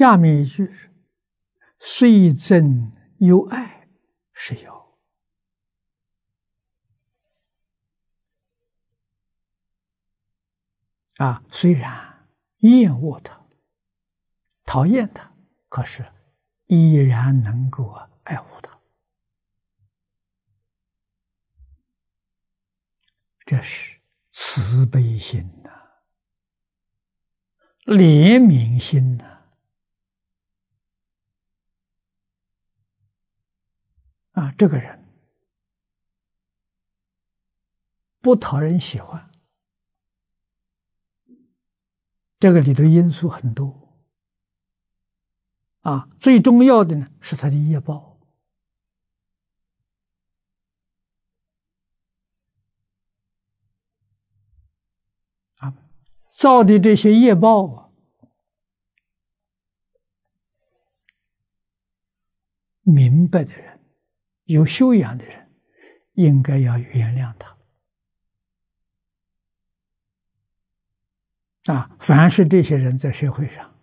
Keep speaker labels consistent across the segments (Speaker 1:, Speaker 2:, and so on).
Speaker 1: 下面一句是“虽真有爱，是有”。啊，虽然厌恶他、讨厌他，可是依然能够爱护他。这是慈悲心呐，怜悯心呐，啊，啊这个人不讨人喜欢，这个里头因素很多，啊，最重要的呢是他的业报。啊造的这些业报啊，明白的人，有修养的人，应该要原谅他。啊，凡是这些人在社会上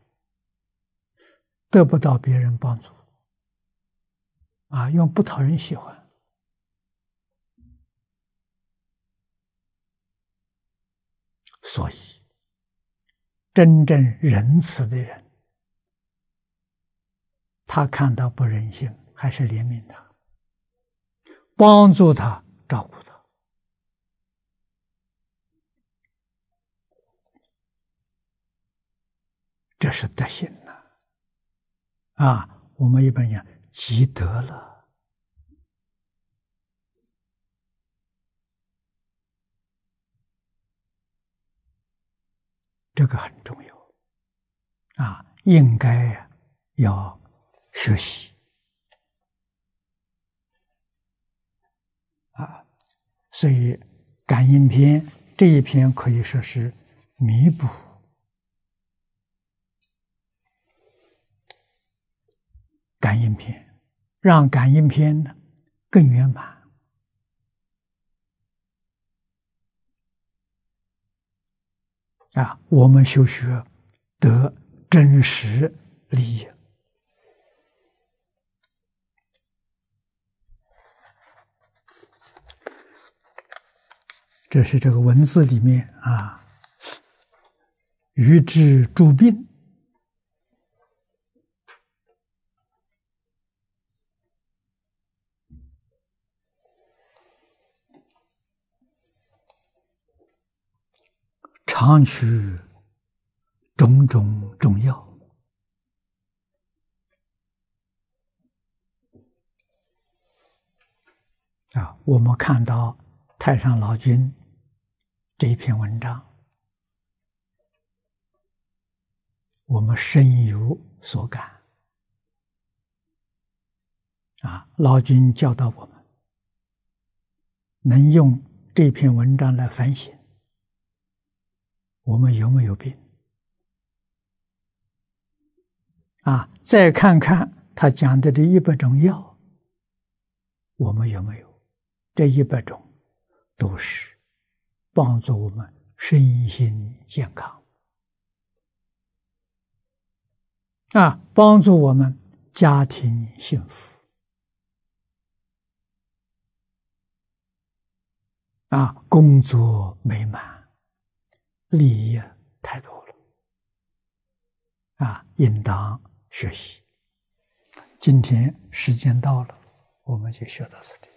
Speaker 1: 得不到别人帮助，啊，因为不讨人喜欢，所以。真正仁慈的人，他看到不人性，还是怜悯他，帮助他，照顾他，这是德行呐！啊，我们一般讲积德了。这个很重要，啊，应该要学习啊，所以感应篇这一篇可以说是弥补感应篇，让感应篇呢更圆满。啊，我们修学得真实利益。这是这个文字里面啊，欲治诸病，常取种种中药啊，我们看到太上老君这一篇文章，我们深有所感啊。老君教导我们，能用这篇文章来反省。我们有没有病？啊，再看看他讲的这一百种药，我们有没有？这一百种都是帮助我们身心健康，啊，帮助我们家庭幸福，啊，工作美满。利益太多了，啊，应当学习。今天时间到了，我们就学到这里。